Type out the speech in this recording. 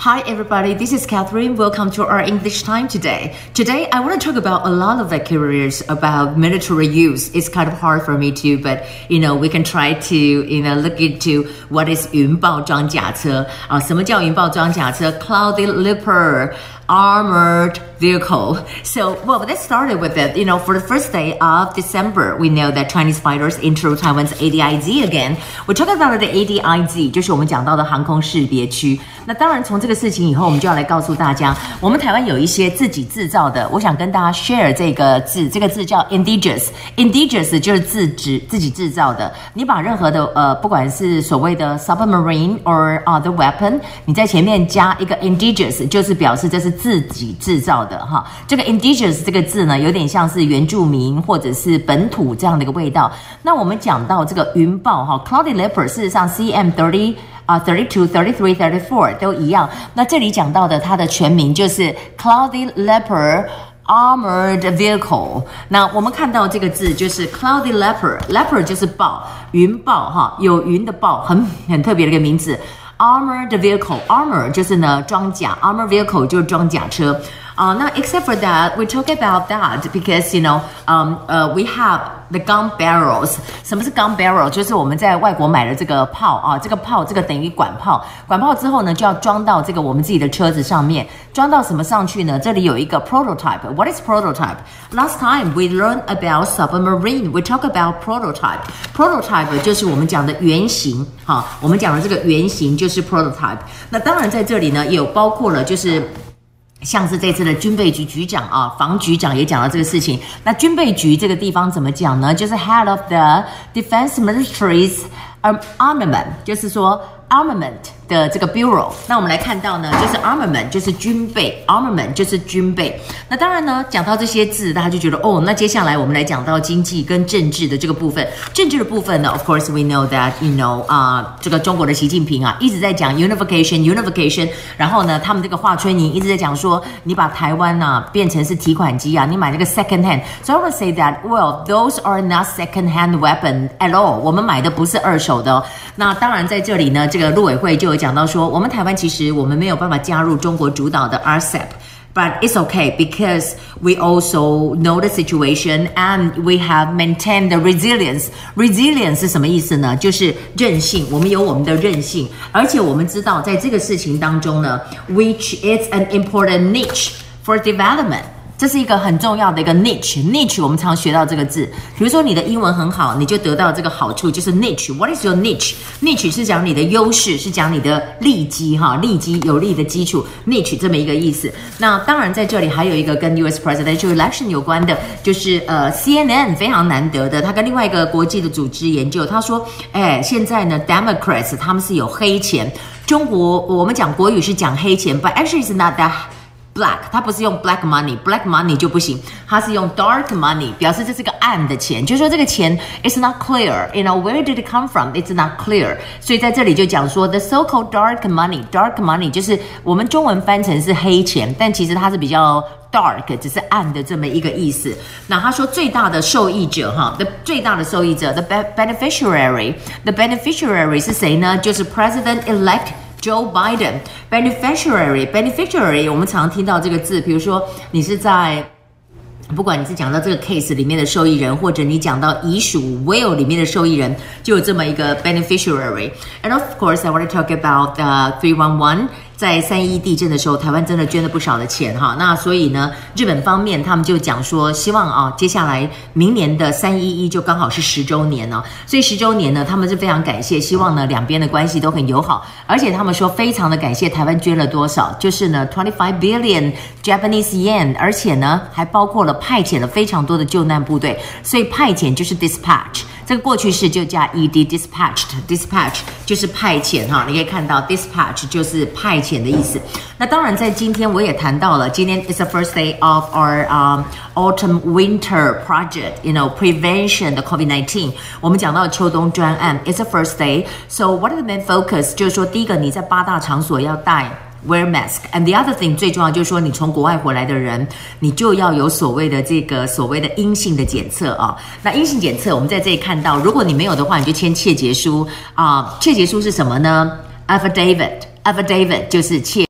Hi, everybody. This is Catherine. Welcome to our English time today. Today, I want to talk about a lot of vocabularies about military use. It's kind of hard for me to, but you know, we can try to you know look into what is 云豹装甲车啊？什么叫云豹装甲车？Cloudy Leopard armored vehicle. So, well, let's start with it. You know, for the first day of December, we know that Chinese fighters enter Taiwan's ADIZ again. We talk about the ADIZ，就是我们讲到的航空识别区。那当然，从这个事情以后，我们就要来告诉大家，我们台湾有一些自己制造的。我想跟大家 share 这个字，这个字叫 indigenous。indigenous 就是自制、自己制造的。你把任何的呃，不管是所谓的 submarine or other weapon，你在前面加一个 indigenous，就是表示这是 自己制造的哈。这个 indigenous 这个字呢，有点像是原住民或者是本土这样的一个味道。那我们讲到这个云豹哈，cloudy leopard，事实上 CM thirty。啊，thirty two, thirty three, thirty four 都一样。那这里讲到的它的全名就是 Cloudy Leopard Armored Vehicle。那我们看到这个字就是 Cloudy Leopard，Leopard 就是豹，云豹哈，有云的豹，很很特别的一个名字。Armor the Vehicle，Armor 就是呢装甲，armor Vehicle 就是装甲车。Uh, now, except for that, we talk about that because you know, um, uh, we have the gun barrels. 什么是 gun barrel？就是我们在外国买的这个炮啊，这个炮这个等于管炮，管炮之后呢，就要装到这个我们自己的车子上面。装到什么上去呢？这里有一个 prototype。What is prototype? Last time we learned about submarine. We talk about prototype. Prototype 就是我们讲的原型。哈，我们讲的这个原型就是 prototype。那当然在这里呢，也有包括了就是。 像是这次的军备局局长啊，防局长也讲到这个事情。那军备局这个地方怎么讲呢？就是 Head of the Defense Ministry's Armament，就是说 Armament。的这个 bureau，那我们来看到呢，就是 armament 就是军备，armament 就是军备。那当然呢，讲到这些字，大家就觉得哦，那接下来我们来讲到经济跟政治的这个部分。政治的部分呢，of course we know that you know 啊，这个中国的习近平啊一直在讲 unification，unification。然后呢，他们这个华春莹一直在讲说，你把台湾呐变成是提款机啊，你买那个 second hand。So I want to say that well those are not second hand weapon at all。我们买的不是二手的。那当然在这里呢，这个陆委会就。讲到说，我们台湾其实我们没有办法加入中国主导的 RCEP。But it's okay because we also know the situation and we have maintained the resilience. Resilience 是什么意思呢？就是韧性，我们有我们的韧性，而且我们知道在这个事情当中呢，which is an important niche for development. 这是一个很重要的一个 niche，niche 我们常学到这个字。比如说你的英文很好，你就得到这个好处，就是 niche。What is your niche？niche 是讲你的优势，是讲你的利基哈，利基有利的基础，niche 这么一个意思。那当然在这里还有一个跟 U.S. presidential election 有关的，就是呃 CNN 非常难得的，他跟另外一个国际的组织研究，他说，哎，现在呢 Democrats 他们是有黑钱，中国我们讲国语是讲黑钱，but actually is not that。Black，它不是用 black money，black money 就不行，它是用 dark money，表示这是个暗的钱，就是说这个钱 is not clear，you know where did it come from？It's not clear，所以在这里就讲说 the so-called dark money，dark money 就是我们中文翻成是黑钱，但其实它是比较 dark，只是暗的这么一个意思。那他说最大的受益者哈，the 最大的受益者 the beneficiary，the beneficiary 是谁呢？就是 President elect。 Joe Biden beneficiary beneficiary，我们常听到这个字，比如说你是在，不管你是讲到这个 case 里面的受益人，或者你讲到遗属 will 里面的受益人，就有这么一个 beneficiary。And of course, I want to talk about the three one one. 在三一地震的时候，台湾真的捐了不少的钱哈。那所以呢，日本方面他们就讲说，希望啊，接下来明年的三一一就刚好是十周年呢。所以十周年呢，他们是非常感谢，希望呢两边的关系都很友好。而且他们说非常的感谢台湾捐了多少，就是呢 twenty five billion Japanese yen，而且呢还包括了派遣了非常多的救难部队。所以派遣就是 dispatch。这个过去式就加 ed dispatched，dispatch 就是派遣哈，你可以看到 dispatch 就是派遣的意思。那当然，在今天我也谈到了，今天 is the first day of our um autumn winter project，you know prevention the COVID-19。我们讲到秋冬专案，it's the first day。So what are the main focus？就是说，第一个你在八大场所要带。 Wear mask. And the other thing 最重要就是说，你从国外回来的人，你就要有所谓的这个所谓的阴性的检测啊。那阴性检测，我们在这里看到，如果你没有的话，你就签切结书啊。切结书是什么呢？Affidavit，affidavit 就是切。